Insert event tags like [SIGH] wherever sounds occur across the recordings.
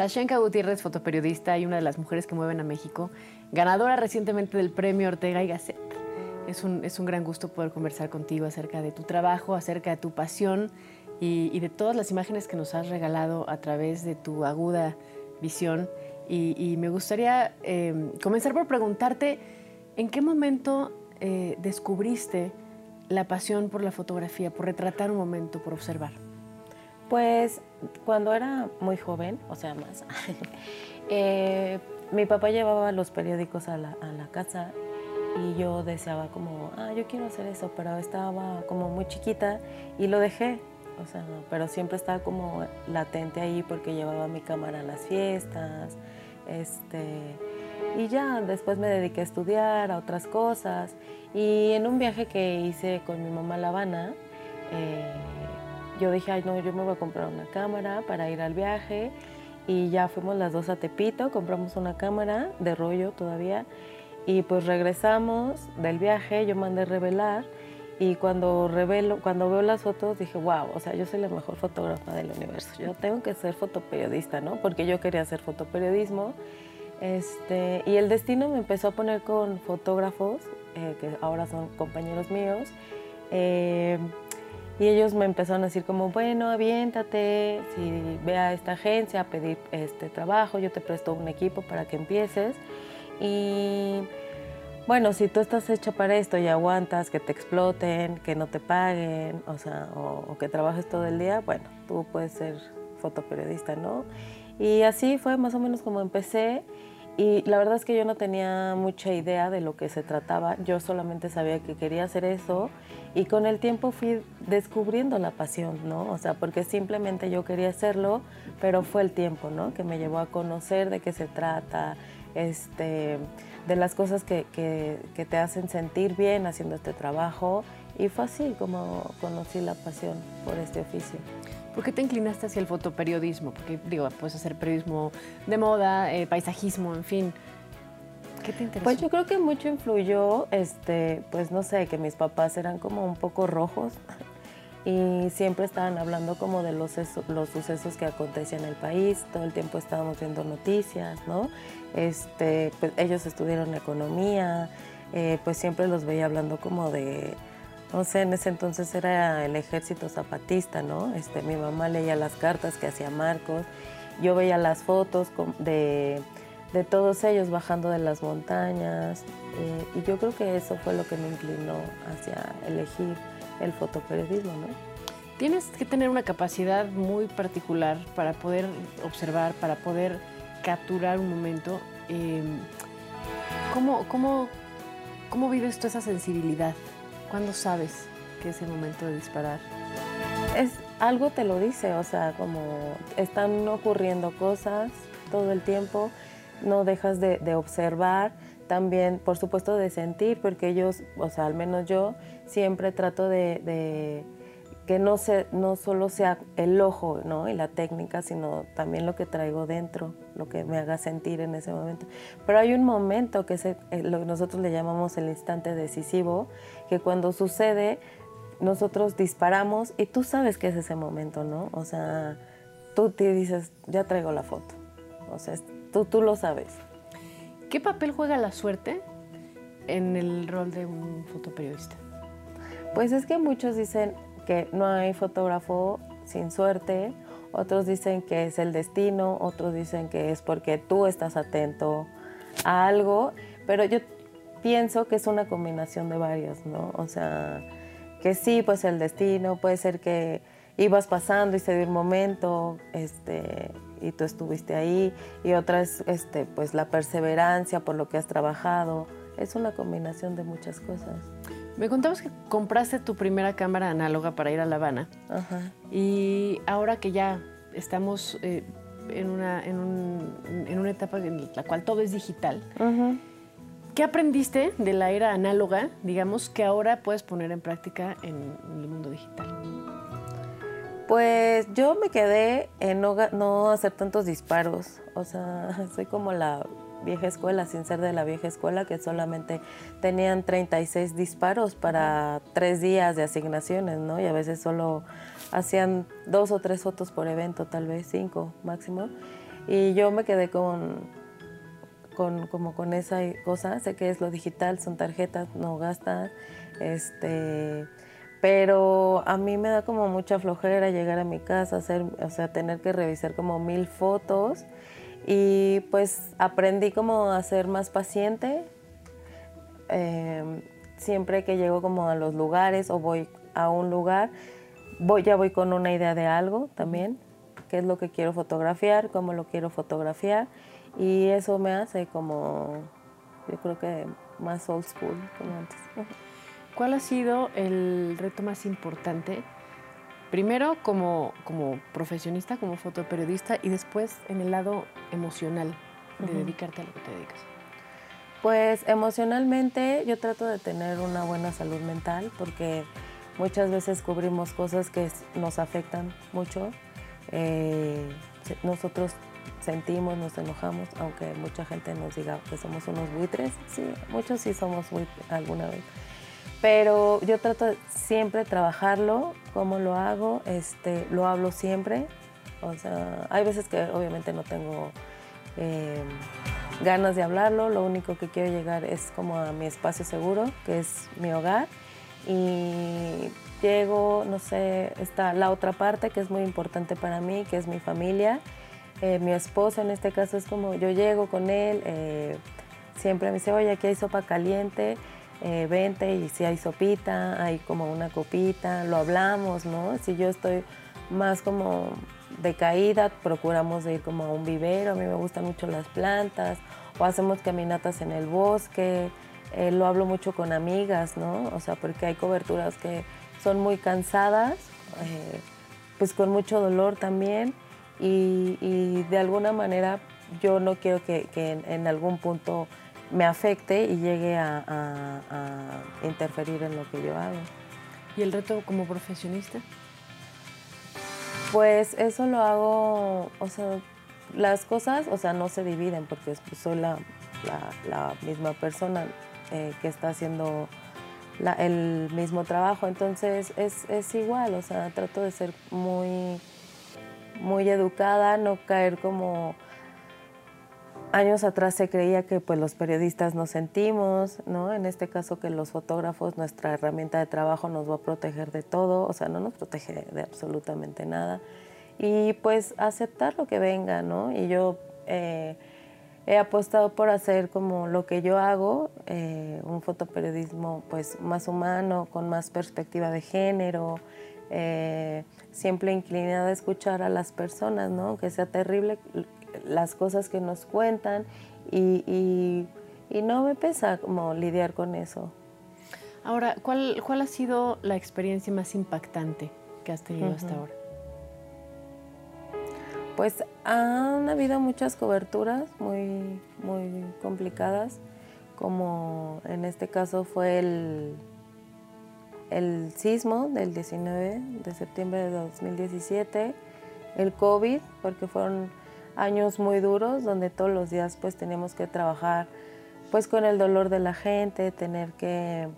Sashenka Gutiérrez, fotoperiodista y una de las mujeres que mueven a México, ganadora recientemente del premio Ortega y Gasset. Es un, es un gran gusto poder conversar contigo acerca de tu trabajo, acerca de tu pasión y, de todas las imágenes que nos has regalado a través de tu aguda visión. Y, me gustaría eh, comenzar por preguntarte, ¿en qué momento eh, descubriste la pasión por la fotografía, por retratar un momento, por observar? Pues cuando era muy joven, o sea, más, [LAUGHS] eh, mi papá llevaba los periódicos a la, casa y yo deseaba como, ah, yo quiero hacer eso, pero estaba como muy chiquita y lo dejé, o sea, pero siempre estaba como latente ahí porque llevaba mi cámara a las fiestas, este, y ya después me dediqué a estudiar, a otras cosas, y en un viaje que hice con mi mamá a La Habana, eh, yo dije, ay, no, yo me voy a comprar una cámara para ir al viaje. Y ya fuimos las dos a Tepito, compramos una cámara de rollo todavía. Y pues regresamos del viaje, yo mandé revelar. Y cuando revelo, cuando veo las fotos, dije, wow, o sea, yo soy la mejor fotógrafa del universo. Yo tengo que ser fotoperiodista, ¿no? Porque yo quería hacer fotoperiodismo. Este, y el destino me empezó a poner con fotógrafos, eh, que ahora son compañeros míos. Eh, y ellos me empezaron a decir como, bueno, aviéntate, si ve a esta agencia a pedir este trabajo, yo te presto un equipo para que empieces. Y bueno, si tú estás hecha para esto y aguantas que te exploten, que no te paguen, o sea, o, que trabajes todo el día, bueno, tú puedes ser fotoperiodista, ¿no? Y así fue más o menos como empecé. Y la verdad es que yo no tenía mucha idea de lo que se trataba, yo solamente sabía que quería hacer eso y con el tiempo fui descubriendo la pasión, ¿no? O sea, porque simplemente yo quería hacerlo, pero fue el tiempo, ¿no? Que me llevó a conocer de qué se trata, este, de las cosas que, que, que te hacen sentir bien haciendo este trabajo y fue así como conocí la pasión por este oficio. ¿Por qué te inclinaste hacia el fotoperiodismo? Porque, digo, puedes hacer periodismo de moda, eh, paisajismo, en fin. ¿Qué te interesó? Pues yo creo que mucho influyó, este, pues no sé, que mis papás eran como un poco rojos [LAUGHS] y siempre estaban hablando como de los, los sucesos que acontecían en el país, todo el tiempo estábamos viendo noticias, ¿no? Este, pues ellos estudiaron economía, eh, pues siempre los veía hablando como de sé, en ese entonces era el ejército zapatista, ¿no? Este, mi mamá leía las cartas que hacía Marcos, yo veía las fotos de, todos ellos bajando de las montañas eh, y yo creo que eso fue lo que me inclinó hacia elegir el fotoperiodismo, ¿no? Tienes que tener una capacidad muy particular para poder observar, para poder capturar un momento. Em, ¿cómo, cómo, ¿Cómo vives tú esa sensibilidad? ¿Cuándo sabes que es el momento de disparar? Es algo te lo dice, o sea, como están ocurriendo cosas todo el tiempo, no dejas de, observar, también, por supuesto, de sentir, porque ellos, o sea, al menos yo, siempre trato de que no, se, no solo sea el ojo ¿no? y la técnica, sino también lo que traigo dentro, lo que me haga sentir en ese momento. Pero hay un momento que es lo que nosotros le llamamos el instante decisivo, que cuando sucede, nosotros disparamos y tú sabes que es ese momento, ¿no? O sea, tú te dices, ya traigo la foto. O sea, tú, tú lo sabes. ¿Qué papel juega la suerte en el rol de un fotoperiodista? Pues es que muchos dicen, no hay fotógrafo sin suerte, otros dicen que es el destino, otros dicen que es porque tú estás atento a algo, pero yo pienso que es una combinación de varios, ¿no? O sea, que sí, pues el destino, puede ser que ibas pasando y se dio un momento, este, y tú estuviste ahí, y otra es, este, pues la perseverancia por lo que has trabajado, es una combinación de muchas cosas. Me contabas que compraste tu primera cámara análoga para ir a La Habana. Ajá. Y ahora que ya estamos eh, en, una, en, una etapa en la cual todo es digital, ¿qué aprendiste de la era análoga, digamos, que ahora puedes poner en práctica en, el mundo digital? Pues yo me quedé en no, no hacer tantos disparos. O sea, [LAUGHS] soy como la vieja escuela, sin ser de la vieja escuela, que solamente tenían 36 disparos para tres días de asignaciones, ¿no? Y a veces solo hacían dos o tres fotos por evento, tal vez cinco máximo. Y yo me quedé con, con, como con esa cosa, sé que es lo digital, son tarjetas, no gastas, este, pero a mí me da como mucha flojera llegar a mi casa, hacer, o sea, tener que revisar como mil fotos y pues aprendí como a ser más paciente. Em, siempre que llego como a los lugares o voy a un lugar, voy, ya voy con una idea de algo también, qué es lo que quiero fotografiar, cómo lo quiero fotografiar y eso me hace como, yo creo que más old school como antes. ¿Cuál ha sido el reto más importante? Primero como, como profesionista, como fotoperiodista y después en el lado emocional de dedicarte a lo que te dedicas. Pues emocionalmente yo trato de tener una buena salud mental porque muchas veces cubrimos cosas que nos afectan mucho. Eh, nosotros sentimos, nos enojamos, aunque mucha gente nos diga que somos unos buitres. Sí, muchos sí somos buitres alguna vez. Pero yo trato de siempre trabajarlo, como lo hago, este, lo hablo siempre. O sea, hay veces que obviamente no tengo eh, ganas de hablarlo, lo único que quiero llegar es como a mi espacio seguro, que es mi hogar. Y llego, no sé, está la otra parte que es muy importante para mí, que es mi familia. Eh, mi esposo en este caso es como yo llego con él, eh, siempre me dice, oye, aquí hay sopa caliente, eh, vente y si hay sopita, hay como una copita, lo hablamos, ¿no? Si yo estoy más como decaída, procuramos de ir como a un vivero, a mí me gustan mucho las plantas, o hacemos caminatas en el bosque, eh, lo hablo mucho con amigas, ¿no? O sea, porque hay coberturas que son muy cansadas, eh, pues con mucho dolor también, y, de alguna manera yo no quiero que, en, algún punto me afecte y llegue a, a interferir en lo que yo hago. ¿Y el reto como profesionista? Pues eso lo hago, o sea, las cosas, o sea, no se dividen porque soy la, misma persona eh, que está haciendo el mismo trabajo, entonces es, igual, o sea, trato de ser muy, muy educada, no caer como años atrás se creía que pues los periodistas nos sentimos, ¿no? En este caso que los fotógrafos, nuestra herramienta de trabajo nos va a proteger de todo, o sea, no nos protege de absolutamente nada. Y pues aceptar lo que venga, ¿no? Y yo eh, he apostado por hacer como lo que yo hago, eh, un fotoperiodismo pues más humano, con más perspectiva de género, eh, siempre inclinada a escuchar a las personas, ¿no? Que sea terrible las cosas que nos cuentan y, no me pesa como lidiar con eso. Ahora, ¿cuál, ¿cuál ha sido la experiencia más impactante que has tenido hasta ahora? Pues han habido muchas coberturas muy, muy complicadas, como en este caso fue el, el sismo del 19 de septiembre de 2017, el COVID, porque fueron años muy duros donde todos los días pues teníamos que trabajar pues con el dolor de la gente, tener que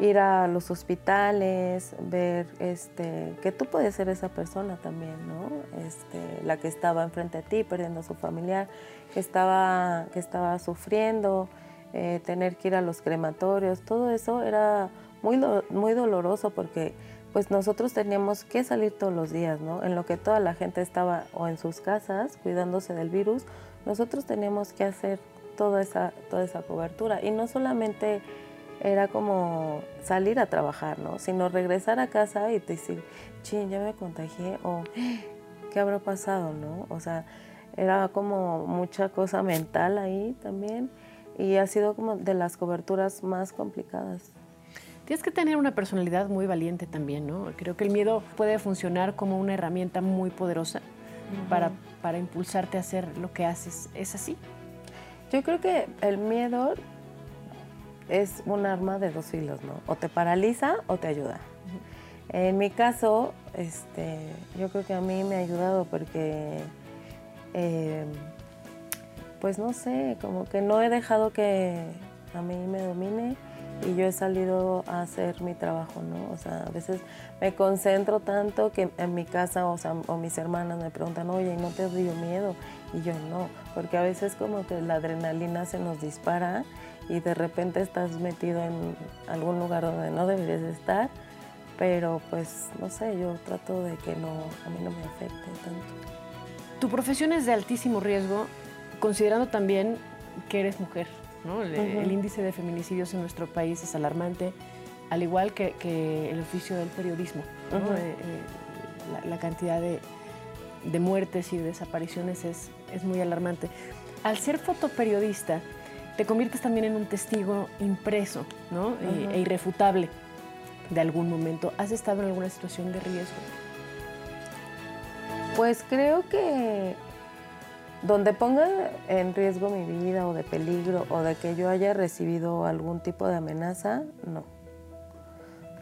ir a los hospitales, ver este, que tú puedes ser esa persona también, ¿no? Este, la que estaba enfrente a ti perdiendo a su familiar, que estaba, que estaba sufriendo, eh, tener que ir a los crematorios, todo eso era muy, muy doloroso porque pues nosotros teníamos que salir todos los días, ¿no? En lo que toda la gente estaba o en sus casas cuidándose del virus, nosotros teníamos que hacer toda esa, toda esa cobertura. Y no solamente era como salir a trabajar, ¿no? Sino regresar a casa y decir, ching, ya me contagié o qué habrá pasado, ¿no? O sea, era como mucha cosa mental ahí también y ha sido como de las coberturas más complicadas. Tienes que tener una personalidad muy valiente también, ¿no? Creo que el miedo puede funcionar como una herramienta muy poderosa para, para impulsarte a hacer lo que haces. ¿Es así? Yo creo que el miedo es un arma de dos filos, ¿no? O te paraliza o te ayuda. En mi caso, este, yo creo que a mí me ha ayudado porque, eh, pues no sé, como que no he dejado que a mí me domine y yo he salido a hacer mi trabajo, ¿no? O sea, a veces me concentro tanto que en mi casa, o sea, o mis hermanas me preguntan, oye, ¿no te dio miedo? Y yo no, porque a veces como que la adrenalina se nos dispara y de repente estás metido en algún lugar donde no deberías estar, pero pues no sé, yo trato de que no, a mí no me afecte tanto. Tu profesión es de altísimo riesgo, considerando también que eres mujer. El, índice de feminicidios en nuestro país es alarmante, al igual que, el oficio del periodismo. Eh, eh, la, cantidad de, muertes y desapariciones es, muy alarmante. Al ser fotoperiodista, te conviertes también en un testigo impreso e, e irrefutable de algún momento. ¿Has estado en alguna situación de riesgo? Pues creo que donde ponga en riesgo mi vida o de peligro o de que yo haya recibido algún tipo de amenaza, no.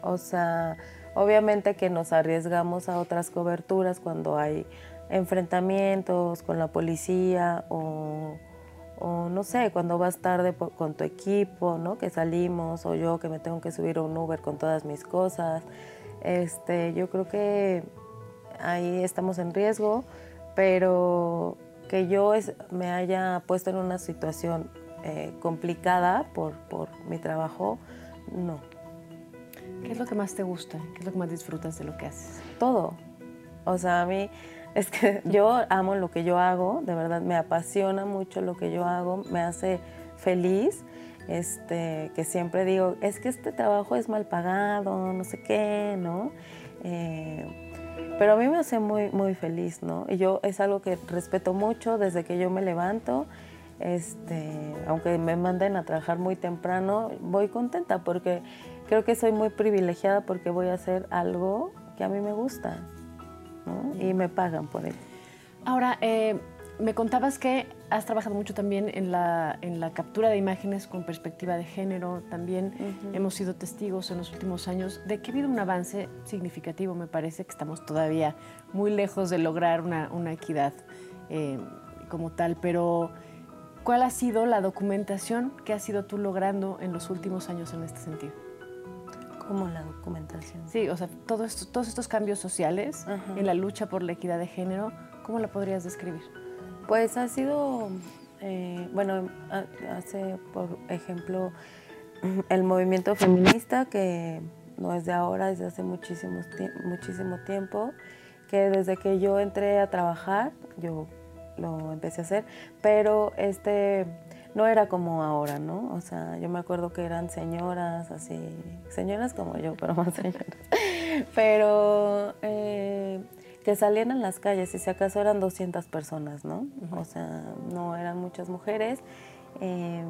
O sea, obviamente que nos arriesgamos a otras coberturas cuando hay enfrentamientos con la policía o, no sé, cuando vas tarde con tu equipo, ¿no? Que salimos o yo que me tengo que subir a un Uber con todas mis cosas. Este, yo creo que ahí estamos en riesgo, pero que yo me haya puesto en una situación eh, complicada por, mi trabajo, no. ¿Qué es lo que más te gusta? ¿Qué es lo que más disfrutas de lo que haces? Todo. O sea, a mí [LAUGHS] es que yo amo lo que yo hago, de verdad me apasiona mucho lo que yo hago, me hace feliz. Este, que siempre digo, es que este trabajo es mal pagado, no sé qué, ¿no? Eh, pero a mí me hace muy, muy feliz, ¿no? Y yo es algo que respeto mucho desde que yo me levanto. Este, aunque me manden a trabajar muy temprano, voy contenta porque creo que soy muy privilegiada porque voy a hacer algo que a mí me gusta ¿no? y me pagan por ello. Ahora, eh, me contabas que has trabajado mucho también en la, en la captura de imágenes con perspectiva de género. También hemos sido testigos en los últimos años de que ha habido un avance significativo. Me parece que estamos todavía muy lejos de lograr una, una equidad eh, como tal. Pero, ¿cuál ha sido la documentación que has ido tú logrando en los últimos años en este sentido? ¿Cómo la documentación? Sí, o sea, todos estos cambios sociales en la lucha por la equidad de género, ¿cómo la podrías describir? Pues ha sido, eh, bueno, hace, por ejemplo, [CLEARS THROAT] el movimiento feminista, que no es de ahora, es de hace muchísimo, muchísimo tiempo, que desde que yo entré a trabajar, yo lo empecé a hacer, pero este no era como ahora, ¿no? O sea, yo me acuerdo que eran señoras, así, señoras como yo, pero [LAUGHS] más señoras. Pero eh, que salían en las calles, y si acaso eran 200 personas, ¿no? O sea, no eran muchas mujeres. Eh,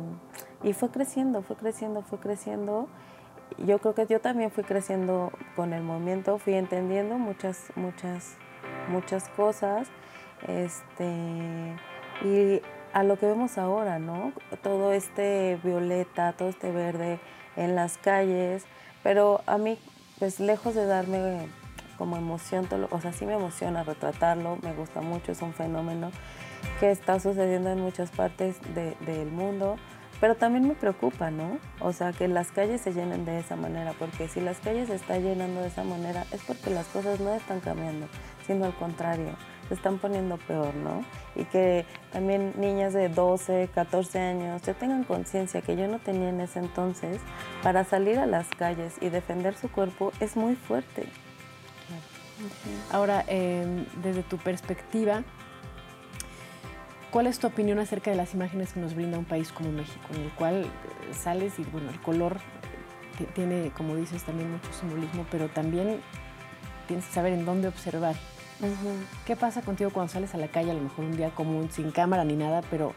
y fue creciendo, fue creciendo, fue creciendo. Yo creo que yo también fui creciendo con el movimiento, fui entendiendo muchas, muchas, muchas cosas. Este, y a lo que vemos ahora, ¿no? Todo este violeta, todo este verde en las calles, pero a mí, pues lejos de darme como emoción, o sea, sí me emociona retratarlo, me gusta mucho, es un fenómeno que está sucediendo en muchas partes del mundo, pero también me preocupa, ¿no? O sea, que las calles se llenen de esa manera, porque si las calles se están llenando de esa manera es porque las cosas no están cambiando, sino al contrario, se están poniendo peor, ¿no? Y que también niñas de 12, 14 años ya tengan conciencia que yo no tenía en ese entonces, para salir a las calles y defender su cuerpo es muy fuerte. Ahora, em, desde tu perspectiva, ¿cuál es tu opinión acerca de las imágenes que nos brinda un país como México, en el cual eh, sales y, bueno, el color tiene, como dices, también mucho simbolismo, pero también tienes que saber en dónde observar. ¿Qué pasa contigo cuando sales a la calle, a lo mejor un día común, sin cámara ni nada, pero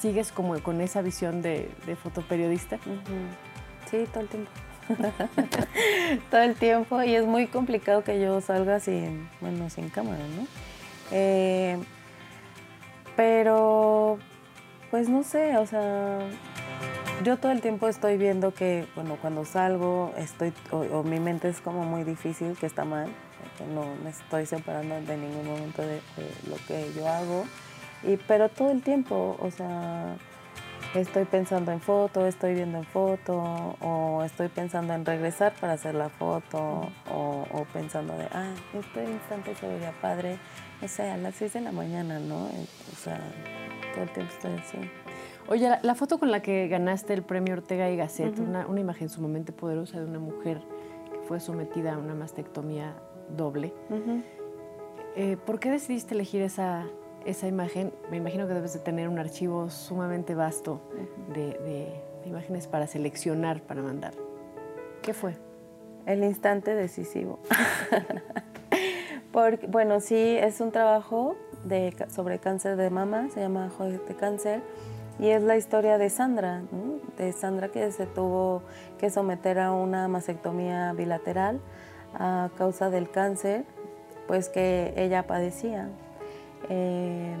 sigues como con esa visión de, fotoperiodista? Sí, todo el tiempo. [LAUGHS] todo el tiempo y es muy complicado que yo salga sin, bueno, sin cámara, ¿no? Eh, pero, pues no sé, o sea, yo todo el tiempo estoy viendo que, bueno, cuando salgo, estoy, o, mi mente es como muy difícil, que está mal, que no me estoy separando de ningún momento de, lo que yo hago, y, pero todo el tiempo, o sea, estoy pensando en foto, estoy viendo en foto, o estoy pensando en regresar para hacer la foto, o, pensando de, ah, este instante se vería padre, no sé, a las 6 de la mañana, ¿no? O sea, todo el tiempo estoy así. Oye, la, foto con la que ganaste el premio Ortega y Gasset, una, imagen sumamente poderosa de una mujer que fue sometida a una mastectomía doble. Eh, ¿Por qué decidiste elegir esa, esa imagen? Me imagino que debes de tener un archivo sumamente vasto de, imágenes para seleccionar, para mandar. ¿Qué fue? El instante decisivo. [LAUGHS] Porque, bueno, sí, es un trabajo de, sobre cáncer de mama, se llama Joder de Cáncer y es la historia de Sandra, de Sandra que se tuvo que someter a una mastectomía bilateral a causa del cáncer, pues que ella padecía. Eh,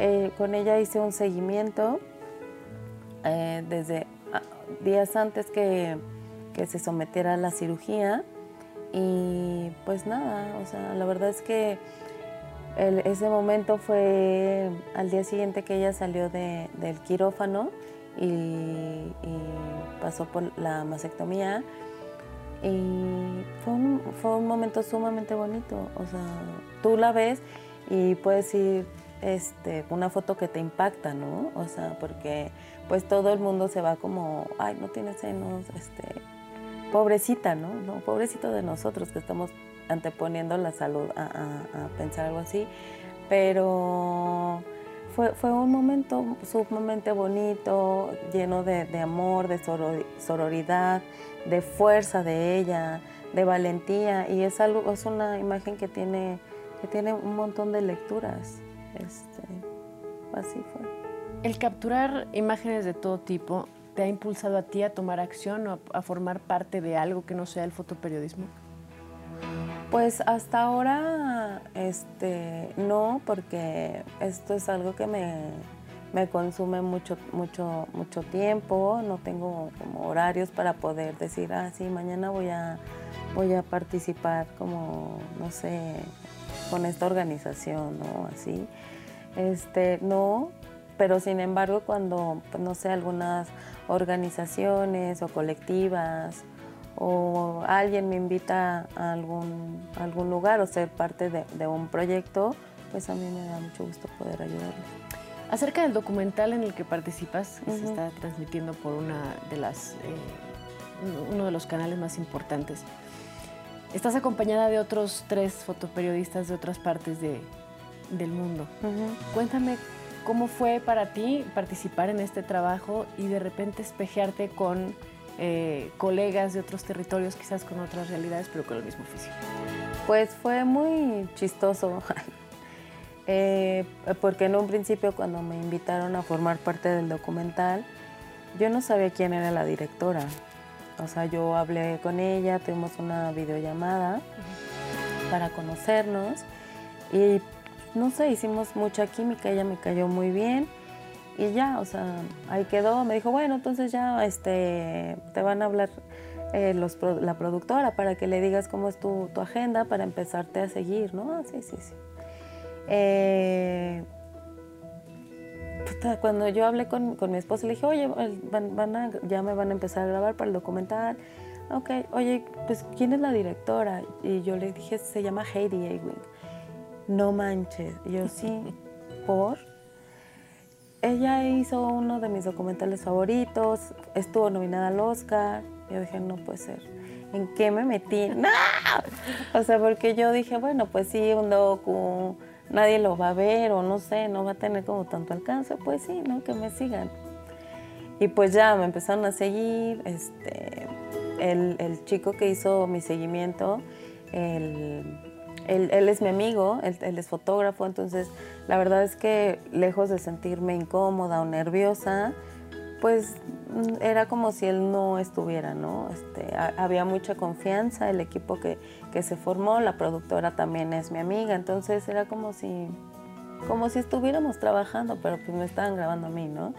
eh, con ella hice un seguimiento eh, desde ah, días antes que, que, se sometiera a la cirugía y pues nada, o sea, la verdad es que ese momento fue al día siguiente que ella salió del quirófano y, pasó por la mastectomía. Y fue un, fue un momento sumamente bonito. O sea, tú la ves y puedes ir este, una foto que te impacta, ¿no? O sea, porque pues todo el mundo se va como, ay, no tiene senos, este, pobrecita, ¿no? ¿no? Pobrecito de nosotros que estamos anteponiendo la salud a, pensar algo así, pero fue, fue, un momento sumamente bonito, lleno de, amor, de sororidad, de fuerza de ella, de valentía, y es, algo, es una imagen que tiene, que tiene un montón de lecturas. Este, así fue. El capturar imágenes de todo tipo te ha impulsado a ti a tomar acción o a formar parte de algo que no sea el fotoperiodismo? Pues hasta ahora este, no, porque esto es algo que me, consume mucho, mucho, mucho tiempo, no tengo como horarios para poder decir, ah, sí, mañana voy a, voy a participar como, no sé, con esta organización, ¿no? Así. Este, no, pero sin embargo cuando, pues, no sé, algunas organizaciones o colectivas o alguien me invita a algún, algún lugar o ser parte de, un proyecto, pues a mí me da mucho gusto poder ayudarles. Acerca del documental en el que participas, que se está transmitiendo por una de las, eh, uno de los canales más importantes, estás acompañada de otros tres fotoperiodistas de otras partes de, del mundo. Cuéntame cómo fue para ti participar en este trabajo y de repente espejearte con eh, colegas de otros territorios, quizás con otras realidades, pero con el mismo oficio? Pues fue muy chistoso, [LAUGHS] eh, porque en un principio cuando me invitaron a formar parte del documental, yo no sabía quién era la directora. O sea, yo hablé con ella, tuvimos una videollamada para conocernos y no sé, hicimos mucha química, ella me cayó muy bien y ya, o sea, ahí quedó. Me dijo, bueno, entonces ya este, te van a hablar eh, la productora para que le digas cómo es tu, agenda para empezarte a seguir, ¿no? Ah, sí, sí, sí. Eh, cuando yo hablé con, mi esposa, le dije, oye, van, ya me van a empezar a grabar para el documental. Ok, oye, pues, ¿quién es la directora? Y yo le dije, se llama Heidi Ewing. No manches. Y yo, sí, [LAUGHS] ¿por? ella hizo uno de mis documentales favoritos, estuvo nominada al Oscar. Yo dije, no puede ser. ¿En qué me metí? [LAUGHS] ¡No! O sea, porque yo dije, bueno, pues sí, un docu, nadie lo va a ver o no sé, no va a tener como tanto alcance. Pues sí, ¿no? Que me sigan. Y pues ya me empezaron a seguir. Este, el, el chico que hizo mi seguimiento, el él, es mi amigo, él, es fotógrafo, entonces la verdad es que lejos de sentirme incómoda o nerviosa, pues mm, era como si él no estuviera, ¿no? Este, había mucha confianza, el equipo que, se formó, la productora también es mi amiga, entonces era como si, como si estuviéramos trabajando, pero pues me estaban grabando a mí, ¿no?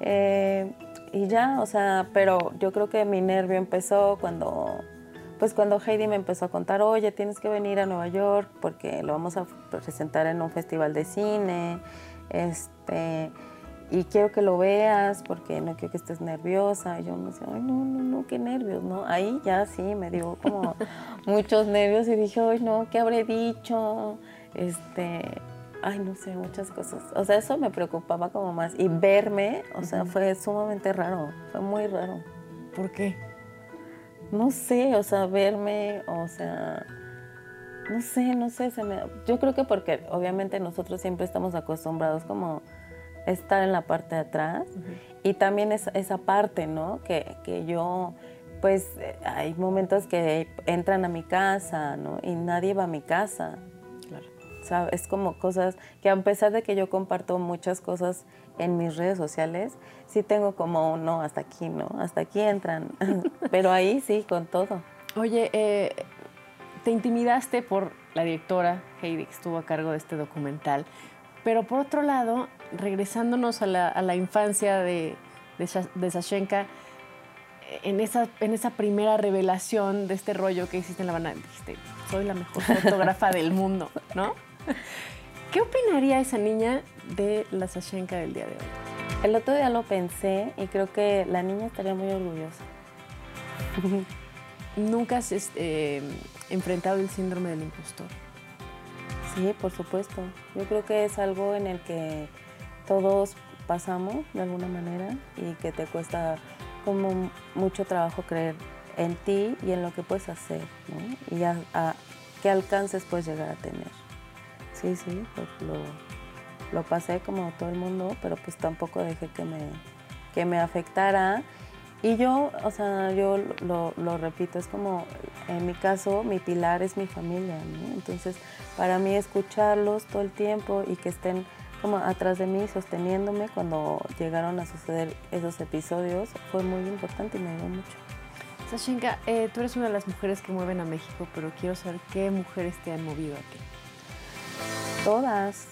Eh, y ya, o sea, pero yo creo que mi nervio empezó cuando pues cuando Heidi me empezó a contar, oye, tienes que venir a Nueva York porque lo vamos a presentar en un festival de cine, este, y quiero que lo veas porque no quiero que estés nerviosa. Y yo me decía, ay, no, no, no, qué nervios, ¿no? Ahí ya sí me dio como [LAUGHS] muchos nervios y dije, ay, no, ¿qué habré dicho? Este, ay, no sé, muchas cosas. O sea, eso me preocupaba como más. Y verme, o sea, fue sumamente raro, fue muy raro. ¿Por qué? No sé, o sea, verme, o sea, no sé, no sé, se me, yo creo que porque obviamente nosotros siempre estamos acostumbrados como estar en la parte de atrás y también es, esa parte, ¿no? Que, que yo, pues hay momentos que entran a mi casa, ¿no? Y nadie va a mi casa. Claro. O sea, es como cosas que a pesar de que yo comparto muchas cosas en mis redes sociales, sí tengo como, no, hasta aquí, ¿no? Hasta aquí entran. [LAUGHS] Pero ahí sí, con todo. Oye, eh, te intimidaste por la directora Heidi, que estuvo a cargo de este documental. Pero por otro lado, regresándonos a la, infancia de, de, Sashenka, en esa, en esa primera revelación de este rollo que hiciste en La Habana, dijiste, soy la mejor fotógrafa del mundo, ¿no? ¿Qué opinaría esa niña de la Sashenka del día de hoy? El otro día lo pensé y creo que la niña estaría muy orgullosa. [LAUGHS] ¿Nunca has eh, enfrentado el síndrome del impostor? Sí, por supuesto. Yo creo que es algo en el que todos pasamos de alguna manera y que te cuesta como mucho trabajo creer en ti y en lo que puedes hacer. Y a, qué alcances puedes llegar a tener. Sí, sí, pues lo, lo, pasé como todo el mundo, pero pues tampoco dejé que me, que me afectara. Y yo, o sea, yo lo, lo, repito, es como, en mi caso, mi pilar es mi familia. Entonces, para mí escucharlos todo el tiempo y que estén como atrás de mí, sosteniéndome cuando llegaron a suceder esos episodios, fue muy importante y me ayudó mucho. Sashinka, eh, tú eres una de las mujeres que mueven a México, pero quiero saber qué mujeres te han movido a ti. Todas,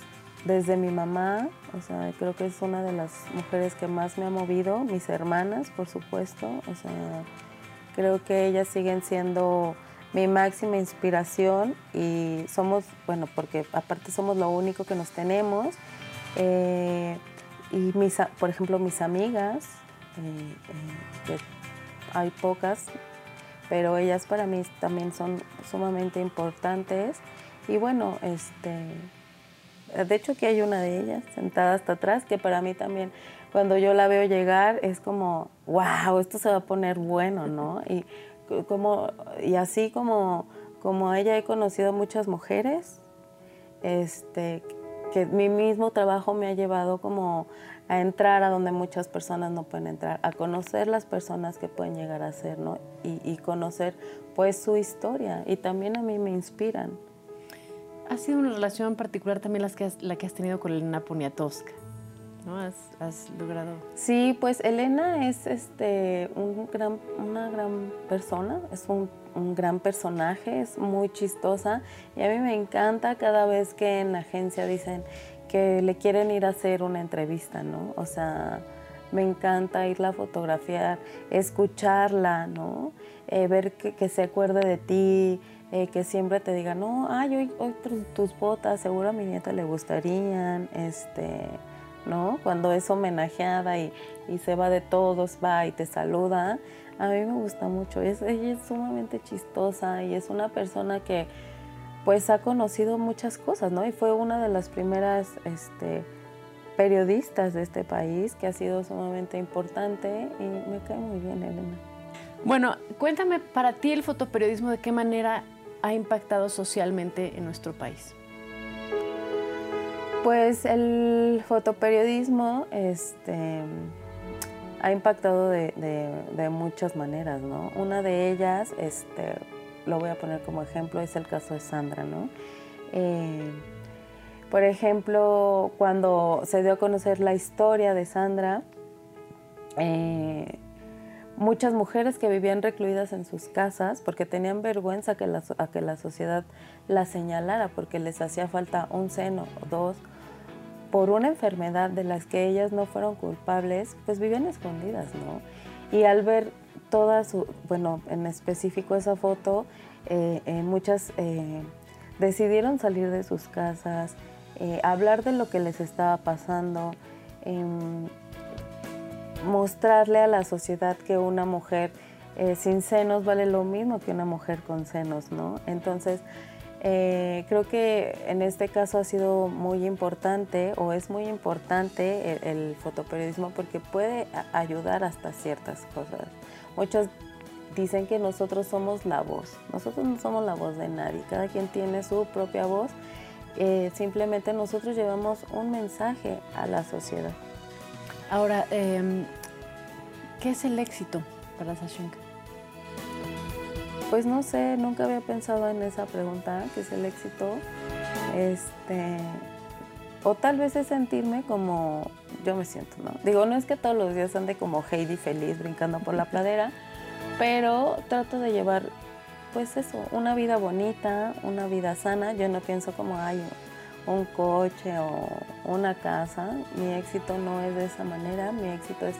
desde mi mamá, o sea, creo que es una de las mujeres que más me ha movido, mis hermanas, por supuesto, o sea, creo que ellas siguen siendo mi máxima inspiración y somos, bueno, porque aparte somos lo único que nos tenemos eh, y mis, por ejemplo, mis amigas, eh, eh, que hay pocas, pero ellas para mí también son sumamente importantes. Y bueno, este, de hecho aquí hay una de ellas sentada hasta atrás, que para mí también cuando yo la veo llegar es como, wow, esto se va a poner bueno, ¿no? Y, como, y así como, como ella he conocido muchas mujeres, este, que mi mismo trabajo me ha llevado como a entrar a donde muchas personas no pueden entrar, a conocer las personas que pueden llegar a ser, ¿no? Y, conocer pues su historia y también a mí me inspiran. Ha sido una relación particular también las que la que has tenido con Elena Poniatowska, ¿no? Has, has, logrado... Sí, pues Elena es este, un gran, una gran persona, es un un gran personaje, es muy chistosa y a mí me encanta cada vez que en agencia dicen que le quieren ir a hacer una entrevista, ¿no? O sea, me encanta irla a fotografiar, escucharla, ¿no? Eh, ver que, se acuerde de ti, eh, que siempre te diga, no, ay, hoy, hoy tus botas, seguro a mi nieta le gustarían, este, ¿no? Cuando es homenajeada y, y se va de todos, va y te saluda, a mí me gusta mucho. Es, ella es sumamente chistosa y es una persona que pues ha conocido muchas cosas, ¿no? Y fue una de las primeras este, periodistas de este país que ha sido sumamente importante y me cae muy bien, Elena. Bueno, cuéntame para ti el fotoperiodismo de qué manera ha impactado socialmente en nuestro país. Pues el fotoperiodismo, este, ha impactado de, muchas maneras, ¿no? Una de ellas, este, lo voy a poner como ejemplo, es el caso de Sandra, ¿no? Eh, por ejemplo, cuando se dio a conocer la historia de Sandra, eh, muchas mujeres que vivían recluidas en sus casas porque tenían vergüenza que a que la sociedad las señalara porque les hacía falta un seno dos por una enfermedad de las que ellas no fueron culpables, pues vivían escondidas, ¿no? Y al ver toda su, bueno, en específico esa foto, eh, eh, muchas eh, decidieron salir de sus casas, hablar de lo que les estaba pasando, em, mostrarle a la sociedad que una mujer eh, sin senos vale lo mismo que una mujer con senos, ¿no? Entonces, eh, creo que en este caso ha sido muy importante o es muy importante el, fotoperiodismo porque puede ayudar hasta ciertas cosas. Muchos dicen que nosotros somos la voz. Nosotros no somos la voz de nadie. Cada quien tiene su propia voz. Eh, simplemente nosotros llevamos un mensaje a la sociedad. Ahora, em, ¿qué es el éxito para Sashinka? Pues no sé, nunca había pensado en esa pregunta, ¿qué es el éxito? Este, o tal vez es sentirme como yo me siento, ¿no? Digo, no es que todos los días ande como Heidi feliz brincando por la pladera, pero trato de llevar, pues eso, una vida bonita, una vida sana. Yo no pienso como, hay un coche o una casa. Mi éxito no es de esa manera. Mi éxito es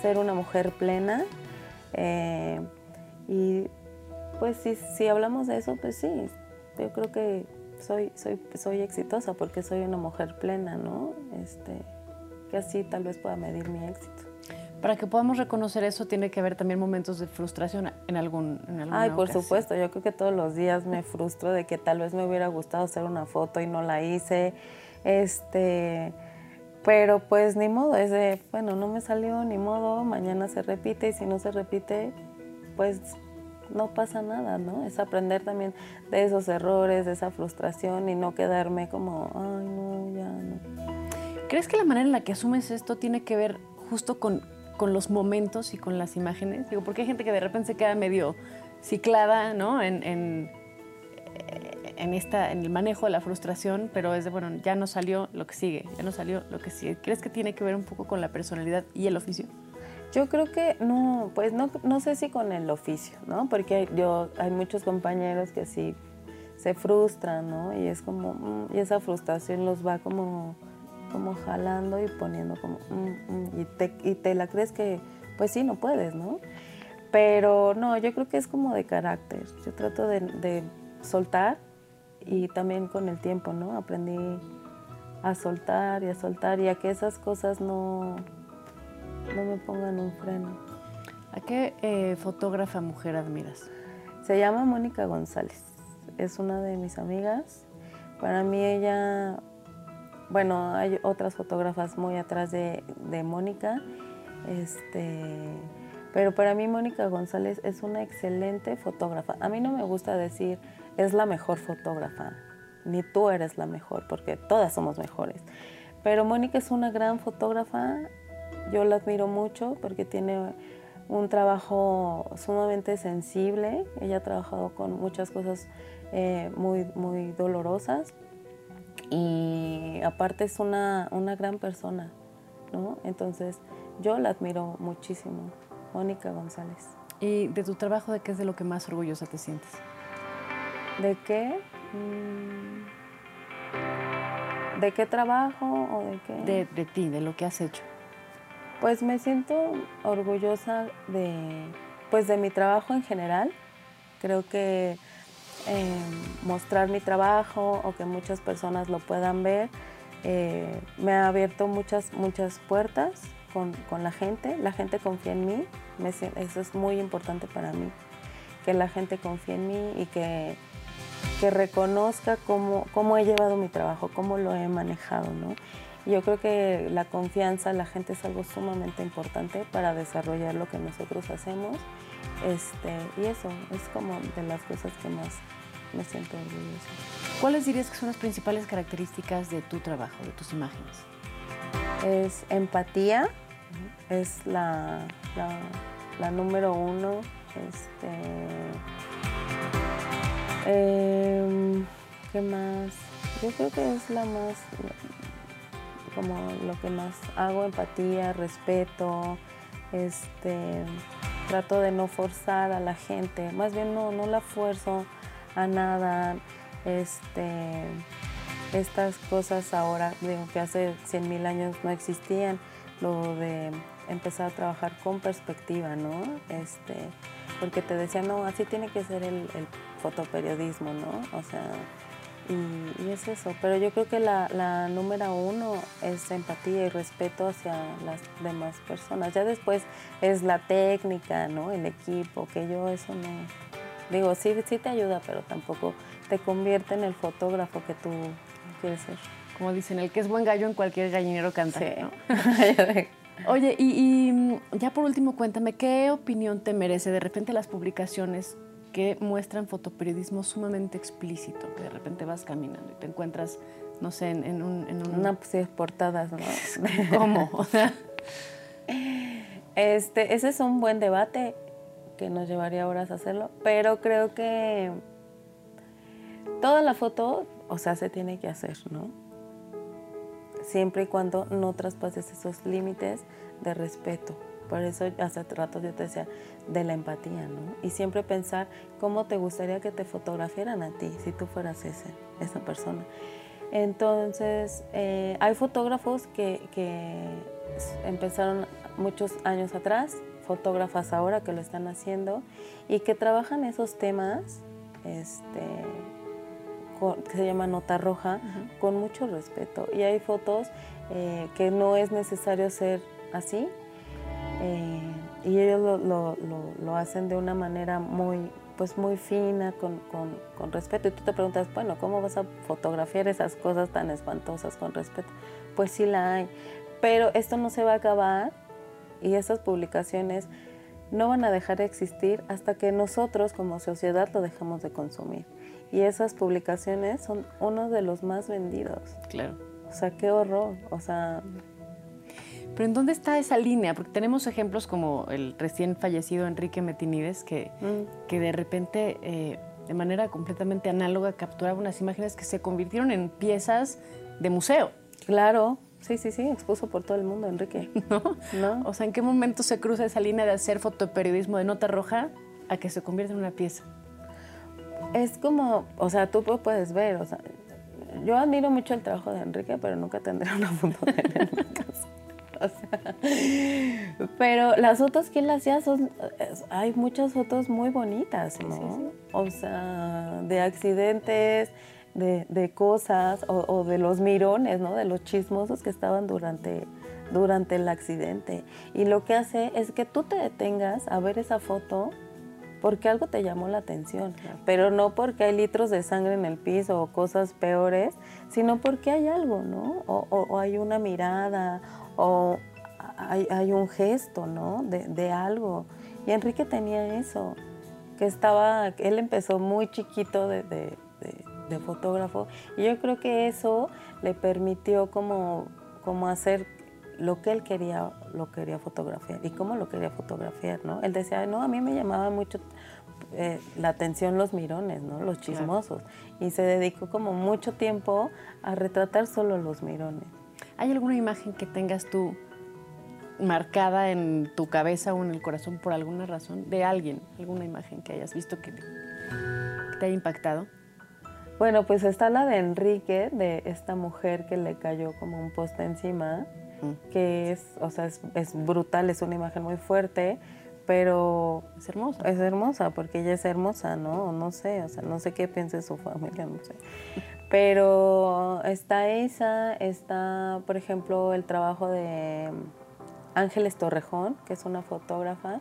ser una mujer plena. Eh, y pues si, si hablamos de eso, pues sí, yo creo que soy, soy, soy exitosa porque soy una mujer plena, ¿no? Este, que así tal vez pueda medir mi éxito. Para que podamos reconocer eso, tiene que haber también momentos de frustración en algún en Ay, por supuesto. Yo creo que todos los días me frustro de que tal vez me hubiera gustado hacer una foto y no la hice. Este, pero pues ni modo, es de, bueno, no me salió, ni modo, mañana se repite y si no se repite, pues no pasa nada, ¿no? Es aprender también de esos errores, de esa frustración y no quedarme como, ay, no, ya no. ¿Crees que la manera en la que asumes esto tiene que ver justo con, con los momentos y con las imágenes? Digo, porque hay gente que de repente se queda medio ciclada, ¿no? En, en, en, esta, en el manejo de la frustración, pero es de, bueno, ya no salió lo que sigue, ya no salió lo que sigue. ¿Crees que tiene que ver un poco con la personalidad y el oficio? Yo creo que no, pues no, no sé si con el oficio, ¿no? Porque yo, hay muchos compañeros que sí se frustran, ¿no? Y es como, mm, y esa frustración los va como, como jalando y poniendo como, mm, mm, y, te, y te la crees que, pues sí, no puedes, ¿no? Pero no, yo creo que es como de carácter. Yo trato de, de soltar y también con el tiempo, ¿no? Aprendí a soltar y a soltar y a que esas cosas no, no me pongan un freno. ¿A qué eh, fotógrafa mujer admiras? Se llama Mónica González. Es una de mis amigas. Para mí ella, bueno, hay otras fotógrafas muy atrás de, Mónica, este, pero para mí Mónica González es una excelente fotógrafa. A mí no me gusta decir es la mejor fotógrafa, ni tú eres la mejor, porque todas somos mejores. Pero Mónica es una gran fotógrafa, yo la admiro mucho porque tiene un trabajo sumamente sensible. Ella ha trabajado con muchas cosas eh, muy, muy dolorosas y aparte es una, una gran persona, ¿no? Entonces yo la admiro muchísimo, Mónica González. ¿Y de tu trabajo de qué es de lo que más orgullosa te sientes? ¿De qué? Mm, ¿De qué trabajo o de qué? De, de ti, de lo que has hecho. Pues me siento orgullosa de, pues de mi trabajo en general. Creo que eh, mostrar mi trabajo o que muchas personas lo puedan ver eh, me ha abierto muchas, muchas puertas con, la gente. La gente confía en mí. eso es muy importante para mí. Que la gente confíe en mí y que, que reconozca cómo, cómo he llevado mi trabajo, cómo lo he manejado. ¿no? Yo creo que la confianza, la gente es algo sumamente importante para desarrollar lo que nosotros hacemos. Este, y eso es como de las cosas que más me siento orgullosa. ¿Cuáles dirías que son las principales características de tu trabajo, de tus imágenes? Es empatía, es la, la, número uno. Este, em, ¿Qué más? Yo creo que es la más, como lo que más hago, empatía, respeto, este, trato de no forzar a la gente, más bien no, no la fuerzo a nada, este, estas cosas ahora, digo que hace 100 mil años no existían, lo de empezar a trabajar con perspectiva, ¿no? Este, porque te decía, no, así tiene que ser el, el fotoperiodismo, ¿no? O sea, Y, es eso, pero yo creo que la, la, número uno es empatía y respeto hacia las demás personas. Ya después es la técnica, ¿no? El equipo, que yo eso no... Digo, sí, sí te ayuda, pero tampoco te convierte en el fotógrafo que tú quieres ser. Como dicen, el que es buen gallo en cualquier gallinero canta. [LAUGHS] Oye, y, y, mm, ya por último, cuéntame, ¿qué opinión te merece de repente las publicaciones que muestran fotoperiodismo sumamente explícito? Que de repente vas caminando y te encuentras, no sé, en, un, en una pues, portadas, ¿no? [LAUGHS] ¿Cómo? este, ese es un buen debate que nos llevaría horas a hacerlo, pero creo que toda la foto, o sea, se tiene que hacer, ¿no? Siempre y cuando no traspases esos límites de respeto. Por eso hace rato yo te decía de la empatía, ¿no? Y siempre pensar cómo te gustaría que te fotografiaran a ti si tú fueras ese, esa persona. Entonces, eh, hay fotógrafos que, que empezaron muchos años atrás fotógrafas ahora que lo están haciendo y que trabajan esos temas, este, que se llama nota roja, con mucho respeto. Y hay fotos eh, que no es necesario ser así. Eh, y ellos lo, hacen de una manera muy, pues muy fina, con, con, respeto. Y tú te preguntas, bueno, ¿cómo vas a fotografiar esas cosas tan espantosas con respeto? Pues sí la hay. Pero esto no se va a acabar y esas publicaciones no van a dejar de existir hasta que nosotros como sociedad lo dejamos de consumir. Y esas publicaciones son uno de los más vendidos. Claro. O sea, qué horror. O sea... Pero ¿en dónde está esa línea? Porque tenemos ejemplos como el recién fallecido Enrique Metinides, que, mm. que de repente, eh, de manera completamente análoga, capturaba unas imágenes que se convirtieron en piezas de museo. Claro, Sí, sí, sí, expuso por todo el mundo, Enrique. [LAUGHS] ¿No? ¿No? O sea, ¿en qué momento se cruza esa línea de hacer fotoperiodismo de nota roja a que se convierta en una pieza? Es como, o sea, tú puedes ver, o sea, yo admiro mucho el trabajo de Enrique, pero nunca tendré una foto de él en mi casa. [LAUGHS] O sea, pero las fotos que él hacía son, hay muchas fotos muy bonitas, ¿no? O sea, de accidentes, de, cosas o, de los mirones, ¿no? de los chismosos que estaban durante, durante el accidente. Y lo que hace es que tú te detengas a ver esa foto porque algo te llamó la atención, pero no porque hay litros de sangre en el piso o cosas peores, sino porque hay algo, ¿no? O, hay una mirada o hay, un gesto, ¿no? De, algo. Y Enrique tenía eso, que estaba, él empezó muy chiquito de de fotógrafo. Y yo creo que eso le permitió como, como hacer lo que él quería, lo quería fotografiar y cómo lo quería fotografiar, ¿no? Él decía, no, a mí me llamaba mucho eh, la atención los mirones, ¿no? Los chismosos. Y se dedicó como mucho tiempo a retratar solo los mirones. ¿Hay alguna imagen que tengas tú marcada en tu cabeza o en el corazón por alguna razón de alguien? ¿Alguna imagen que hayas visto que te haya impactado? Bueno, pues está la de Enrique, de esta mujer que le cayó como un poste encima, mm. que es, o sea, es, brutal, es una imagen muy fuerte, pero es hermosa. Es hermosa, porque ella es hermosa, ¿no? No sé, o sea, no sé qué piensa su familia, no sé. Pero está esa, está, por ejemplo, el trabajo de Ángeles Torrejón, que es una fotógrafa,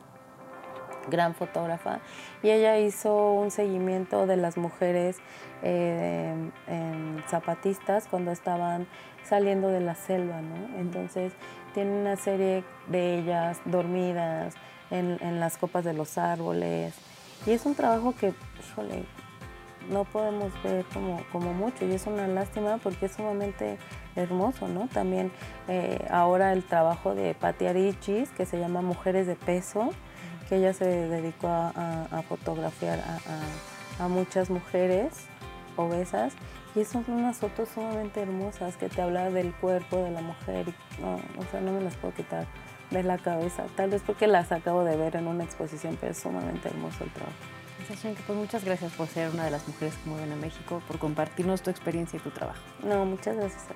gran fotógrafa, y ella hizo un seguimiento de las mujeres eh, en zapatistas cuando estaban saliendo de la selva, ¿no? Entonces tiene una serie de ellas dormidas en, las copas de los árboles y es un trabajo que, híjole, no podemos ver como, como mucho y es una lástima porque es sumamente hermoso, ¿no? También eh, ahora el trabajo de Patti Arichis, que se llama Mujeres de Peso, que ella se dedicó a, fotografiar a, muchas mujeres obesas y son unas fotos sumamente hermosas que te hablan del cuerpo de la mujer y no, o sea, no me las puedo quitar de la cabeza, tal vez porque las acabo de ver en una exposición, pero es sumamente hermoso el trabajo. Pues muchas gracias por ser una de las mujeres que mueven a México, por compartirnos tu experiencia y tu trabajo. No, muchas gracias a ti.